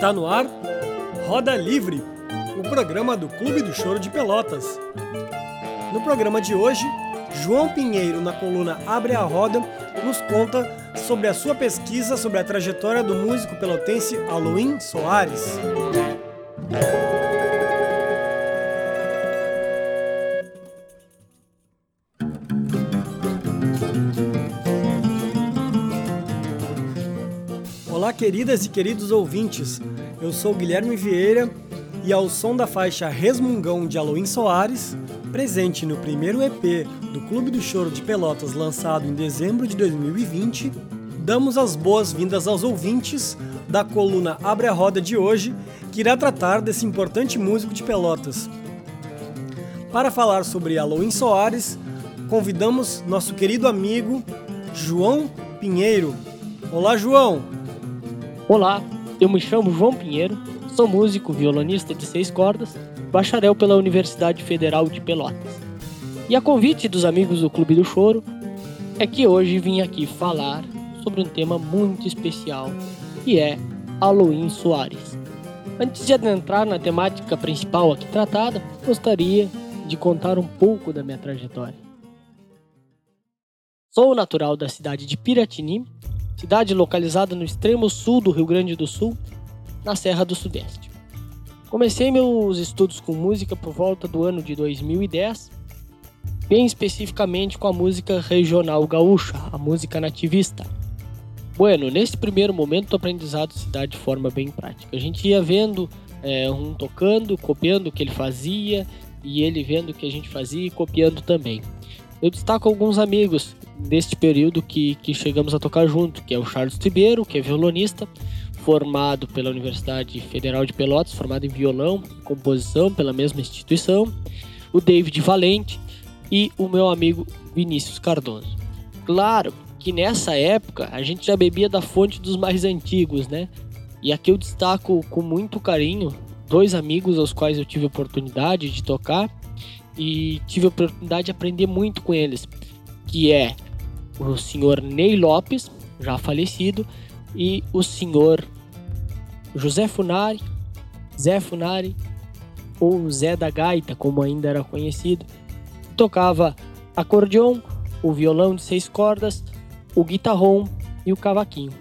Está no ar Roda Livre, o programa do Clube do Choro de Pelotas. No programa de hoje, João Pinheiro, na coluna Abre a Roda, nos conta sobre a sua pesquisa sobre a trajetória do músico pelotense Aloim Soares. Queridas e queridos ouvintes. Eu sou Guilherme Vieira e ao som da faixa Resmungão de Aloim Soares, presente no primeiro EP do Clube do Choro de Pelotas lançado em dezembro de 2020, damos as boas-vindas aos ouvintes da coluna Abre a Roda de hoje, que irá tratar desse importante músico de Pelotas. Para falar sobre Aloim Soares, convidamos nosso querido amigo João Pinheiro. Olá, João! Olá, eu me chamo João Pinheiro, sou músico, violonista de seis cordas, bacharel pela Universidade Federal de Pelotas. E a convite dos amigos do Clube do Choro é que hoje vim aqui falar sobre um tema muito especial, que é Halloween Soares. Antes de adentrar na temática principal aqui tratada, gostaria de contar um pouco da minha trajetória. Sou natural da cidade de Piratini, cidade localizada no extremo sul do Rio Grande do Sul, na Serra do Sudeste. Comecei meus estudos com música por volta do ano de 2010, bem especificamente com a música regional gaúcha, a música nativista. Bueno, nesse primeiro momento o aprendizado se dá de forma bem prática. A gente ia vendo é, um tocando, copiando o que ele fazia, e ele vendo o que a gente fazia e copiando também. Eu destaco alguns amigos deste período que, que chegamos a tocar junto, que é o Charles Tibeiro, que é violonista, formado pela Universidade Federal de Pelotas, formado em violão composição pela mesma instituição, o David Valente e o meu amigo Vinícius Cardoso. Claro que nessa época a gente já bebia da fonte dos mais antigos, né? E aqui eu destaco com muito carinho dois amigos aos quais eu tive oportunidade de tocar e tive a oportunidade de aprender muito com eles, que é o senhor Ney Lopes, já falecido, e o senhor José Funari, Zé Funari, ou Zé da Gaita, como ainda era conhecido, tocava acordeon, o violão de seis cordas, o guitarrão e o cavaquinho.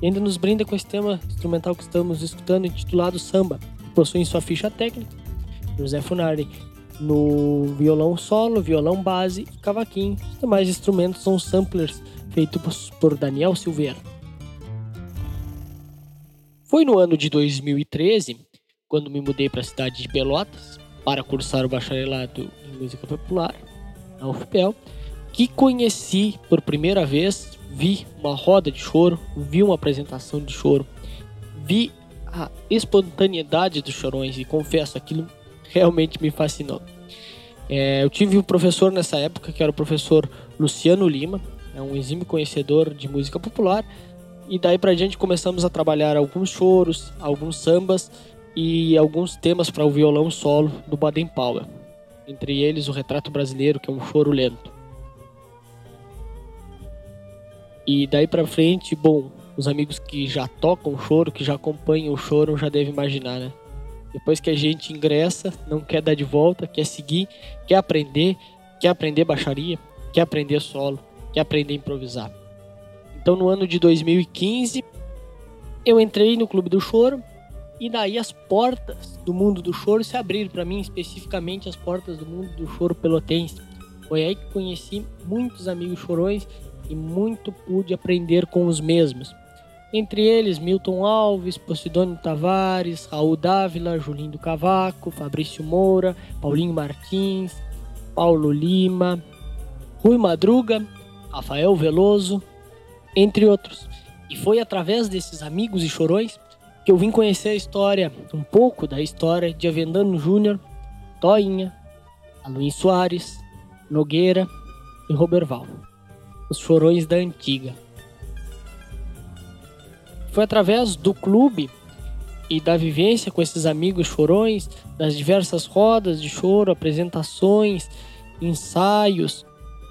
E ainda nos brinda com esse tema instrumental que estamos escutando, intitulado Samba, que possui sua ficha técnica. José Funari no violão solo, violão base e cavaquinho. Os demais instrumentos são samplers feitos por Daniel Silveira. Foi no ano de 2013, quando me mudei para a cidade de Pelotas para cursar o bacharelado em música popular na UFPEL, que conheci por primeira vez, vi uma roda de choro, vi uma apresentação de choro, vi a espontaneidade dos chorões e confesso aquilo realmente me fascinou. É, eu tive um professor nessa época que era o professor Luciano Lima, é um exímio conhecedor de música popular, e daí pra gente começamos a trabalhar alguns choros, alguns sambas e alguns temas para o violão solo do Baden Powell. Entre eles o Retrato Brasileiro, que é um choro lento. E daí pra frente, bom, os amigos que já tocam choro, que já acompanham o choro, já devem imaginar, né? Depois que a gente ingressa, não quer dar de volta, quer seguir, quer aprender, quer aprender baixaria, quer aprender solo, quer aprender a improvisar. Então no ano de 2015, eu entrei no Clube do Choro e daí as portas do mundo do choro se abriram para mim, especificamente as portas do mundo do choro pelotense. Foi aí que conheci muitos amigos chorões e muito pude aprender com os mesmos. Entre eles, Milton Alves, Posidônio Tavares, Raul Dávila, Julinho do Cavaco, Fabrício Moura, Paulinho Martins, Paulo Lima, Rui Madruga, Rafael Veloso, entre outros. E foi através desses amigos e chorões que eu vim conhecer a história, um pouco da história de Avendano Júnior, Toinha, Aluim Soares, Nogueira e Roberval, os chorões da antiga. Foi através do clube e da vivência com esses amigos chorões, das diversas rodas de choro, apresentações, ensaios,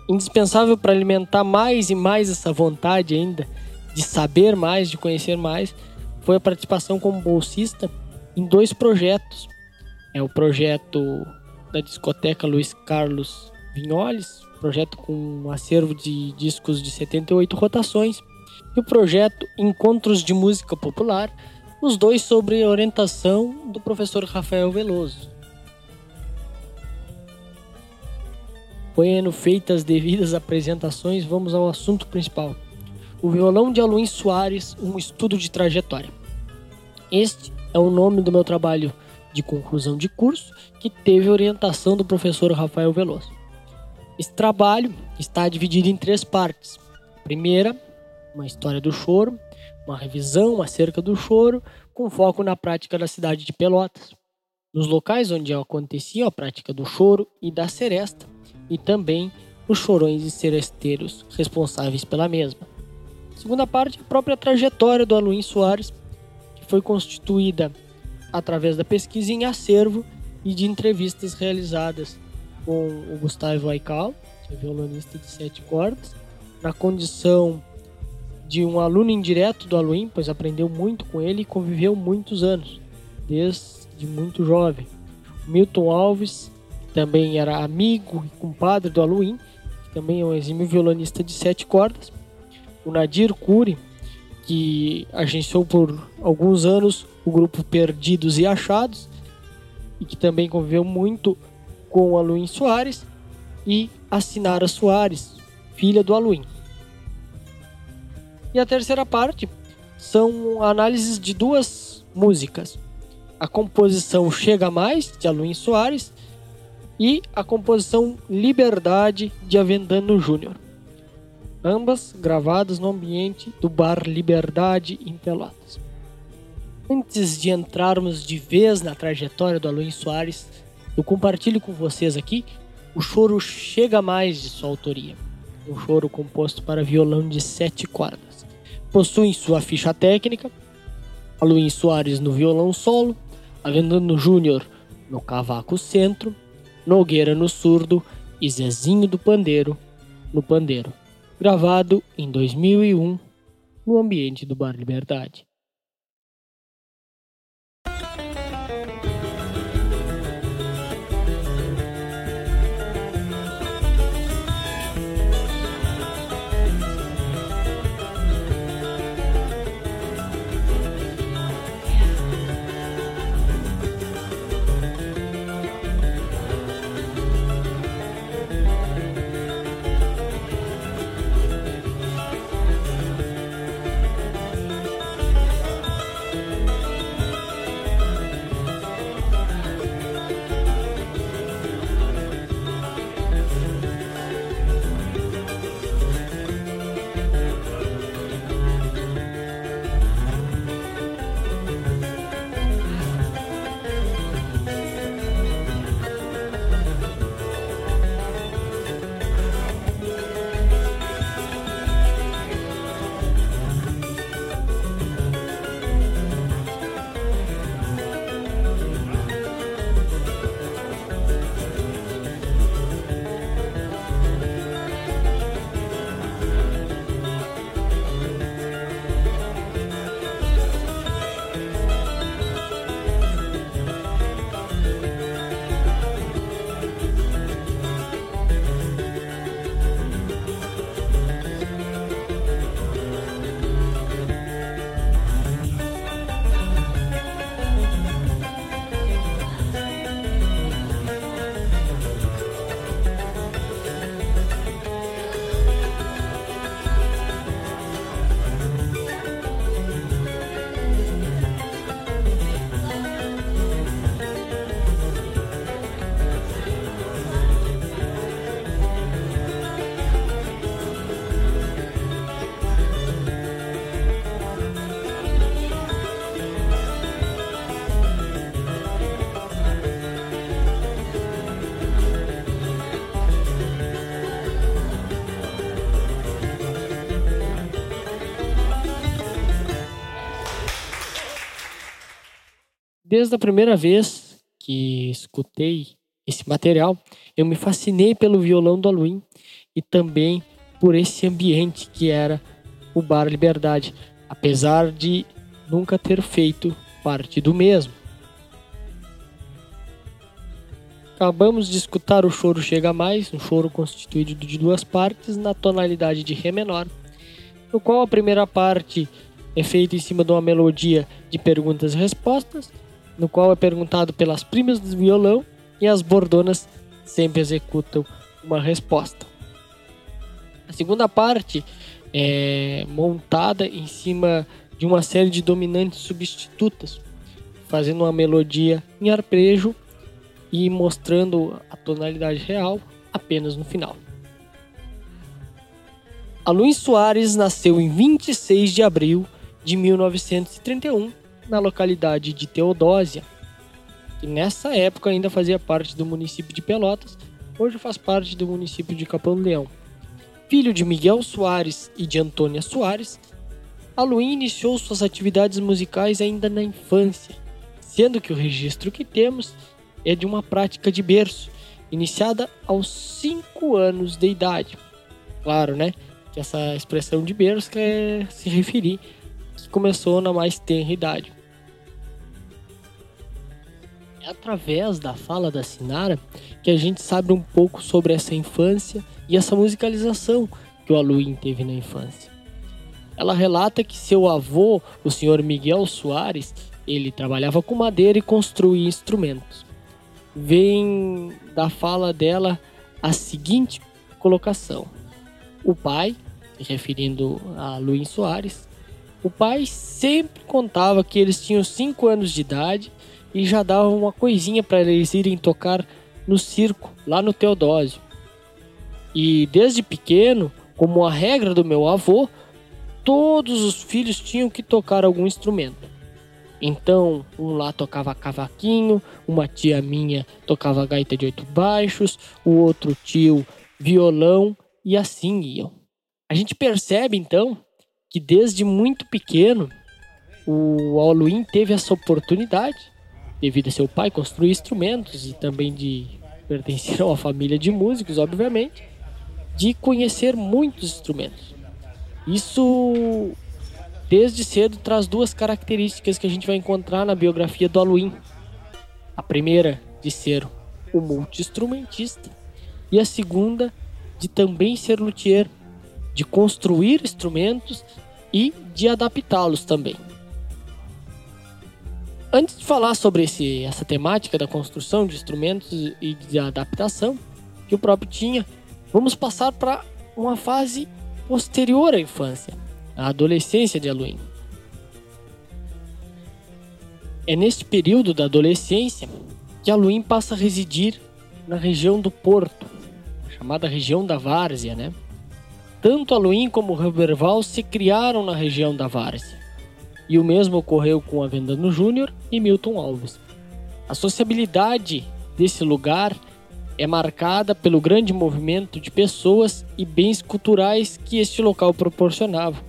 indispensável para alimentar mais e mais essa vontade ainda de saber mais, de conhecer mais, foi a participação como bolsista em dois projetos. É o projeto da discoteca Luiz Carlos Vinholes, projeto com um acervo de discos de 78 rotações, e o projeto Encontros de Música Popular, os dois sobre orientação do professor Rafael Veloso. Bueno, feitas as devidas apresentações, vamos ao assunto principal. O violão de Aluim Soares, um estudo de trajetória. Este é o nome do meu trabalho de conclusão de curso, que teve orientação do professor Rafael Veloso. Esse trabalho está dividido em três partes. primeira, uma história do choro, uma revisão acerca do choro, com foco na prática da cidade de Pelotas, nos locais onde acontecia a prática do choro e da seresta, e também os chorões e seresteiros responsáveis pela mesma. Segunda parte, a própria trajetória do Aluim Soares, que foi constituída através da pesquisa em acervo e de entrevistas realizadas com o Gustavo Aikal, que é violonista de sete cordas, na condição de um aluno indireto do Aluim, pois aprendeu muito com ele e conviveu muitos anos, desde muito jovem. Milton Alves, também era amigo e compadre do Aluim, que também é um exímio violonista de sete cordas. O Nadir Cury, que agenciou por alguns anos o grupo Perdidos e Achados, e que também conviveu muito com o Aluim Soares, e a Sinara Soares, filha do Aluim. E a terceira parte são análises de duas músicas. A composição Chega Mais, de Aluim Soares, e a composição Liberdade de Avendano Júnior. Ambas gravadas no ambiente do bar Liberdade em Pelotas. Antes de entrarmos de vez na trajetória do Aluim Soares, eu compartilho com vocês aqui o choro Chega Mais de sua autoria. Um choro composto para violão de sete cordas. Possui sua ficha técnica Aluim Soares no violão solo, Avendano Júnior no cavaco centro, Nogueira no surdo e Zezinho do Pandeiro no pandeiro. Gravado em 2001 no ambiente do Bar Liberdade. Desde a primeira vez que escutei esse material, eu me fascinei pelo violão do Aluim e também por esse ambiente que era o Bar Liberdade. Apesar de nunca ter feito parte do mesmo. Acabamos de escutar o choro Chega Mais, um choro constituído de duas partes na tonalidade de Ré menor, no qual a primeira parte é feita em cima de uma melodia de perguntas e respostas, no qual é perguntado pelas primas do violão e as bordonas sempre executam uma resposta. A segunda parte é montada em cima de uma série de dominantes substitutas, fazendo uma melodia em arpejo e mostrando a tonalidade real apenas no final. A Luiz Soares nasceu em 26 de abril de 1931 na localidade de Teodósia, que nessa época ainda fazia parte do município de Pelotas, hoje faz parte do município de Capão Leão. Filho de Miguel Soares e de Antônia Soares, Aluim iniciou suas atividades musicais ainda na infância, sendo que o registro que temos é de uma prática de berço, iniciada aos 5 anos de idade. Claro, né? Que essa expressão de berço quer se referir que começou na mais tenra idade. Através da fala da Sinara que a gente sabe um pouco sobre essa infância e essa musicalização que o Aluim teve na infância. Ela relata que seu avô, o senhor Miguel Soares, ele trabalhava com madeira e construía instrumentos. Vem da fala dela a seguinte colocação: O pai, referindo a Luiz Soares, o pai sempre contava que eles tinham 5 anos de idade e já dava uma coisinha para eles irem tocar no circo, lá no Teodósio. E desde pequeno, como a regra do meu avô, todos os filhos tinham que tocar algum instrumento. Então, um lá tocava cavaquinho, uma tia minha tocava gaita de oito baixos, o outro tio violão e assim iam. A gente percebe então que desde muito pequeno o Aluim teve essa oportunidade, devido a seu pai construir instrumentos e também de pertencer a uma família de músicos, obviamente, de conhecer muitos instrumentos. Isso desde cedo traz duas características que a gente vai encontrar na biografia do Aluim. A primeira de ser o multi-instrumentista e a segunda de também ser luthier, de construir instrumentos e de adaptá-los também. Antes de falar sobre esse, essa temática da construção de instrumentos e de adaptação que o próprio tinha, vamos passar para uma fase posterior à infância, a adolescência de Aluim. É neste período da adolescência que Aluim passa a residir na região do Porto, chamada região da Várzea, né? Tanto Aluim como Roberval se criaram na região da Várzea. E o mesmo ocorreu com Avendano Júnior e Milton Alves. A sociabilidade desse lugar é marcada pelo grande movimento de pessoas e bens culturais que este local proporcionava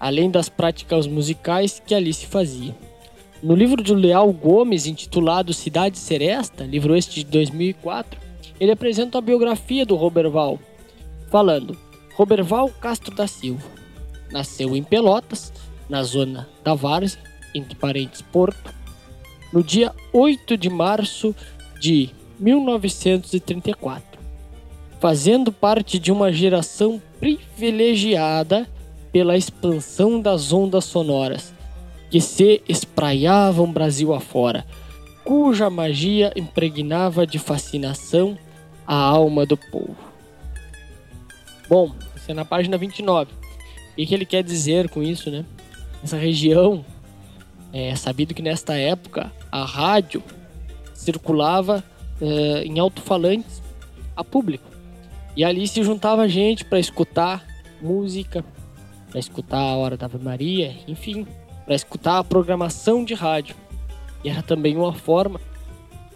além das práticas musicais que ali se fazia. No livro de Leal Gomes, intitulado Cidade Seresta, livro este de 2004, ele apresenta a biografia do Roberval, falando: Roberval Castro da Silva nasceu em Pelotas, na zona da Várzea, entre parentes Porto, no dia 8 de março de 1934, fazendo parte de uma geração privilegiada pela expansão das ondas sonoras que se espraiavam Brasil afora, cuja magia impregnava de fascinação a alma do povo. Bom, isso é na página 29. O que ele quer dizer com isso, né? Essa região, é sabido que nesta época a rádio circulava é, em alto-falantes a público. E ali se juntava gente para escutar música, para escutar a Hora da Ave Maria, enfim, para escutar a programação de rádio. E era também uma forma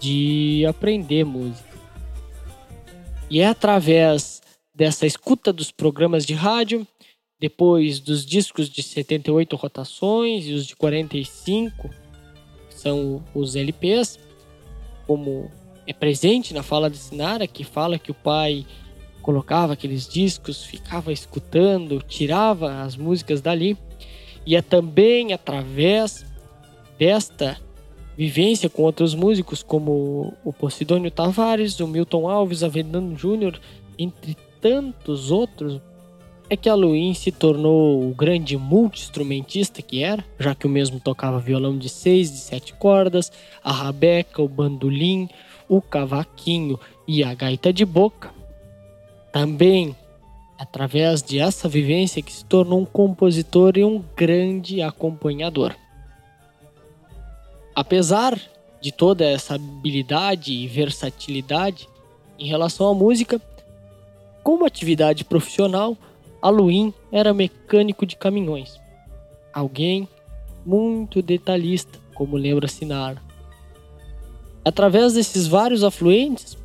de aprender música. E é através dessa escuta dos programas de rádio, depois dos discos de 78 rotações e os de 45, que são os LPs, como é presente na fala de Sinara, que fala que o pai colocava aqueles discos, ficava escutando, tirava as músicas dali. E é também através desta vivência com outros músicos como o Posidônio Tavares, o Milton Alves, Avendano Júnior, entre tantos outros, é que Luin se tornou o grande multi-instrumentista que era, já que o mesmo tocava violão de seis, de sete cordas, a rabeca, o bandolim, o cavaquinho e a gaita de boca. Também através de essa vivência que se tornou um compositor e um grande acompanhador. Apesar de toda essa habilidade e versatilidade em relação à música, como atividade profissional, a Luin era mecânico de caminhões. Alguém muito detalhista, como lembra Sinara. Através desses vários afluentes,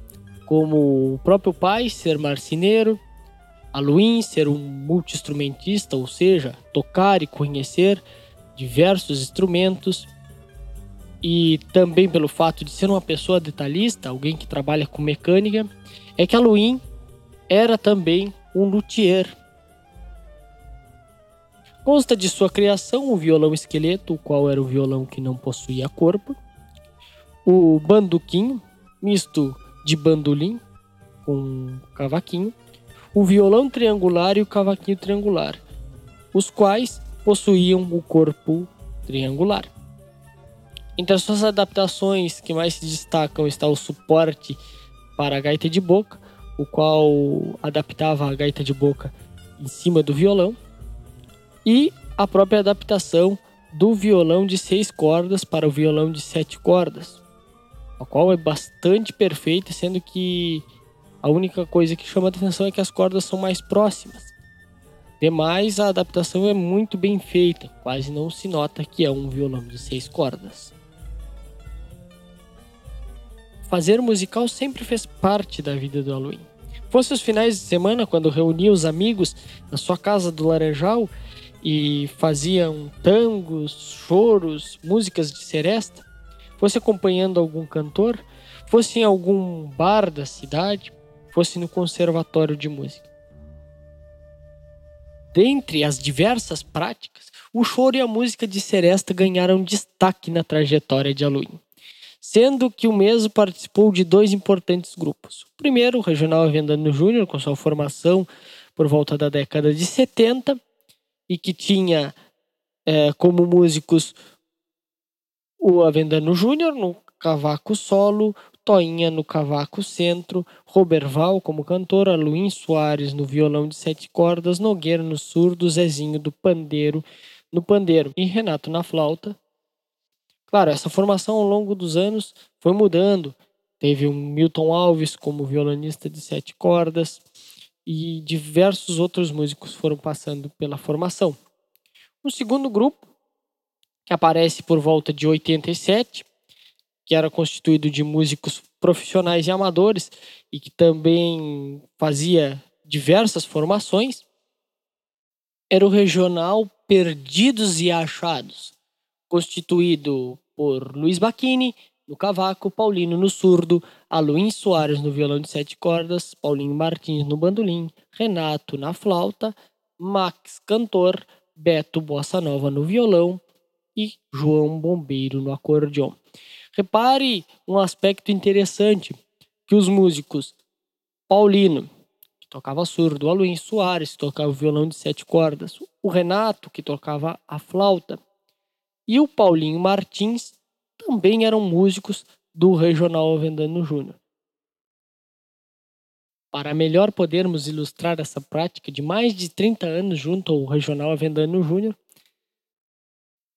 como o próprio pai ser marceneiro, a Luin ser um multi-instrumentista, ou seja, tocar e conhecer diversos instrumentos, e também pelo fato de ser uma pessoa detalhista, alguém que trabalha com mecânica, é que a Luin era também um luthier, Consta de sua criação o violão esqueleto, o qual era o violão que não possuía corpo, o banduquinho, misto de bandolim com cavaquinho, o violão triangular e o cavaquinho triangular, os quais possuíam o corpo triangular. Entre as suas adaptações que mais se destacam está o suporte para a gaita de boca, o qual adaptava a gaita de boca em cima do violão, e a própria adaptação do violão de seis cordas para o violão de sete cordas, a qual é bastante perfeita, sendo que a única coisa que chama atenção é que as cordas são mais próximas. Demais, a adaptação é muito bem feita, quase não se nota que é um violão de seis cordas. Fazer musical sempre fez parte da vida do Halloween. Fosse os finais de semana, quando reunia os amigos na sua casa do Laranjal e faziam tangos, choros, músicas de seresta, fosse acompanhando algum cantor, fosse em algum bar da cidade, fosse no conservatório de música. Dentre as diversas práticas, o choro e a música de seresta ganharam destaque na trajetória de Aluim, sendo que o mesmo participou de dois importantes grupos. O primeiro, o Regional Avendano Júnior, com sua formação por volta da década de 70, e que tinha é, como músicos o Avendano Júnior no cavaco solo, Toinha no cavaco centro, Roberval como cantora, Luim Soares no violão de sete cordas, Nogueira no surdo, Zezinho do pandeiro no pandeiro e Renato na flauta. Claro, essa formação ao longo dos anos foi mudando. Teve o Milton Alves como violonista de sete cordas, e diversos outros músicos foram passando pela formação. O segundo grupo, que aparece por volta de 87, que era constituído de músicos profissionais e amadores e que também fazia diversas formações, era o regional Perdidos e Achados, constituído por Luiz Bacchini, no cavaco, Paulino no surdo, Aluim Soares no violão de sete cordas, Paulinho Martins no bandolim, Renato na flauta, Max cantor, Beto Bossa Nova no violão e João Bombeiro no acordeon. Repare um aspecto interessante que os músicos Paulino, que tocava surdo, Aluim Soares, que tocava o violão de sete cordas, o Renato, que tocava a flauta, e o Paulinho Martins, também eram músicos do Regional Avendano Júnior. Para melhor podermos ilustrar essa prática de mais de 30 anos junto ao Regional Avendano Júnior,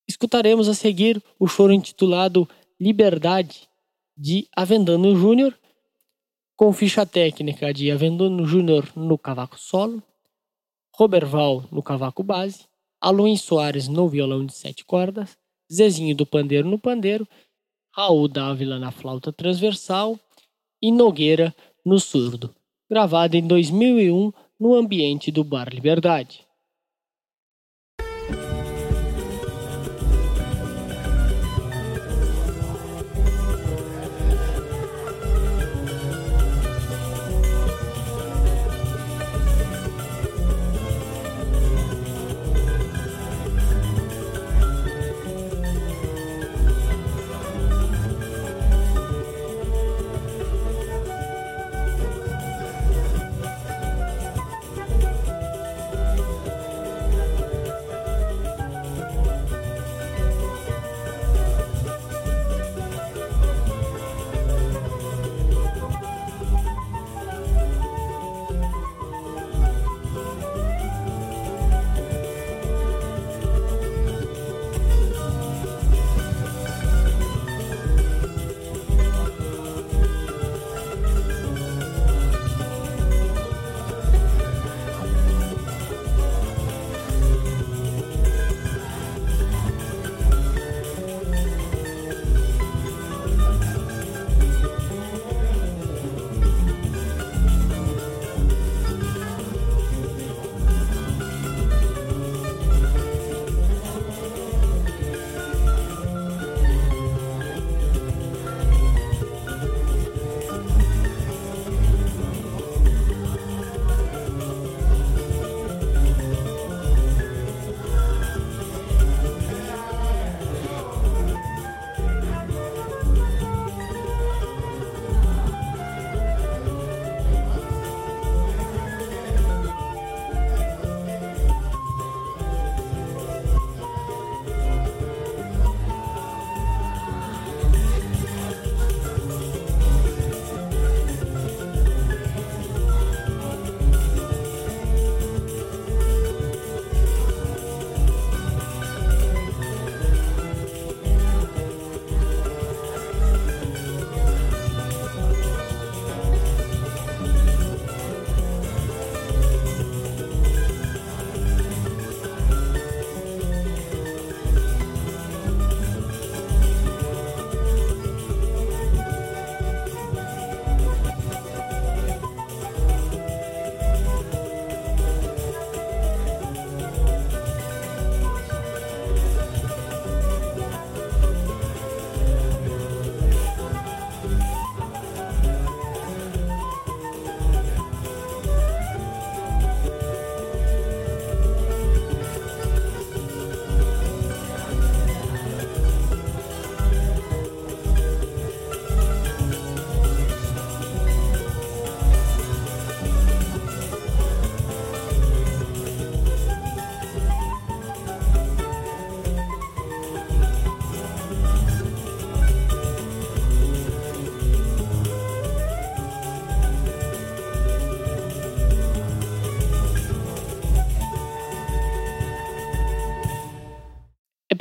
escutaremos a seguir o choro intitulado Liberdade de Avendano Júnior, com ficha técnica de Avendano Júnior no cavaco solo, Roberval no cavaco base, Aluim Soares no violão de sete cordas, Zezinho do Pandeiro no pandeiro, Raul Dávila na flauta transversal e Nogueira no surdo, gravado em 2001 no ambiente do Bar Liberdade.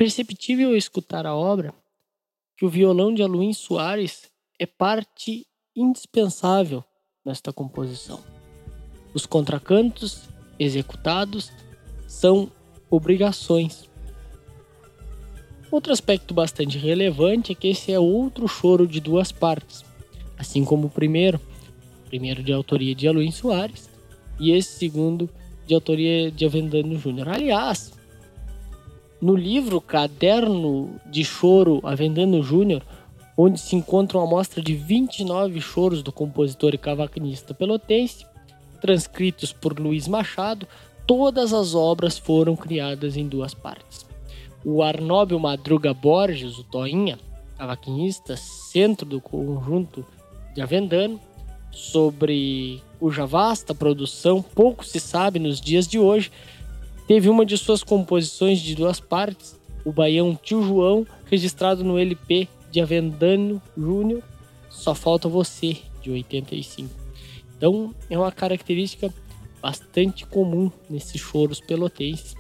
Perceptível ao escutar a obra que o violão de Aluim Soares é parte indispensável nesta composição. Os contracantos executados são obrigações. Outro aspecto bastante relevante é que esse é outro choro de duas partes, assim como o primeiro, o primeiro de autoria de Aluim Soares e esse segundo de autoria de Avendano Júnior. Aliás, no livro Caderno de Choro Avendano Júnior, onde se encontra uma amostra de 29 choros do compositor e cavaquinista pelotense, transcritos por Luiz Machado, todas as obras foram criadas em duas partes. O Arnóbio Madruga Borges, o Toinha, cavaquinista, centro do conjunto de Avendano, sobre cuja vasta produção pouco se sabe nos dias de hoje, teve uma de suas composições de duas partes, o Baião Tio João, registrado no LP de Avendano Júnior, Só Falta Você, de 85. Então é uma característica bastante comum nesses choros pelotenses,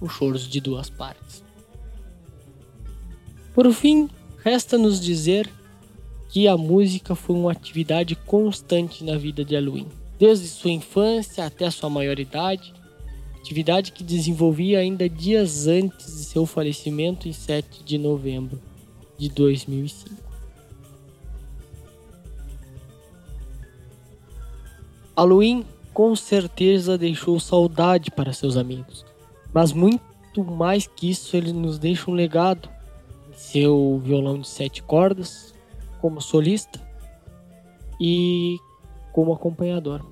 os choros de duas partes. Por fim, resta-nos dizer que a música foi uma atividade constante na vida de Aluin, desde sua infância até sua maioridade, atividade que desenvolvia ainda dias antes de seu falecimento em 7 de novembro de 2005. Halloween com certeza deixou saudade para seus amigos, mas muito mais que isso, ele nos deixa um legado. Seu violão de sete cordas, como solista e como acompanhador.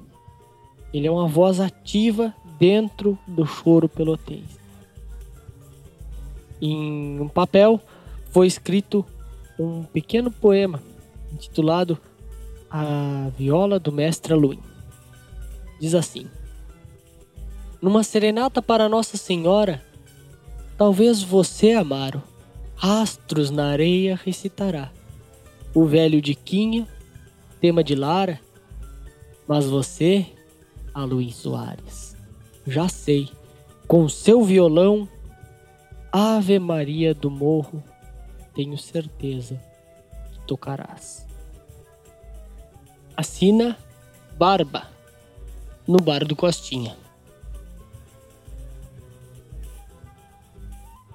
Ele é uma voz ativa dentro do choro pelotense. Em um papel foi escrito um pequeno poema intitulado A Viola do Mestre Aluim diz assim: Numa serenata para Nossa Senhora, talvez você, Amaro, rastros na areia recitará. O velho de Quinha, tema de Lara, mas você, a Luiz Soares, já sei, com seu violão, Ave Maria do Morro, tenho certeza que tocarás. Assina Barba no bar do Costinha.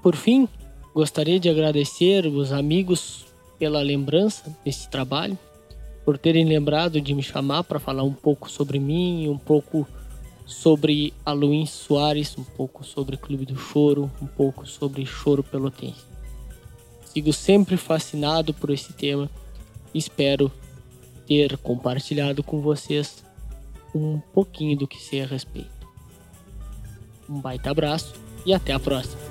Por fim, gostaria de agradecer os amigos pela lembrança desse trabalho, por terem lembrado de me chamar para falar um pouco sobre mim, um pouco sobre a Luiz Soares, um pouco sobre Clube do Choro, um pouco sobre Choro Pelotense. Sigo sempre fascinado por esse tema e espero ter compartilhado com vocês um pouquinho do que sei a respeito. Um baita abraço e até a próxima.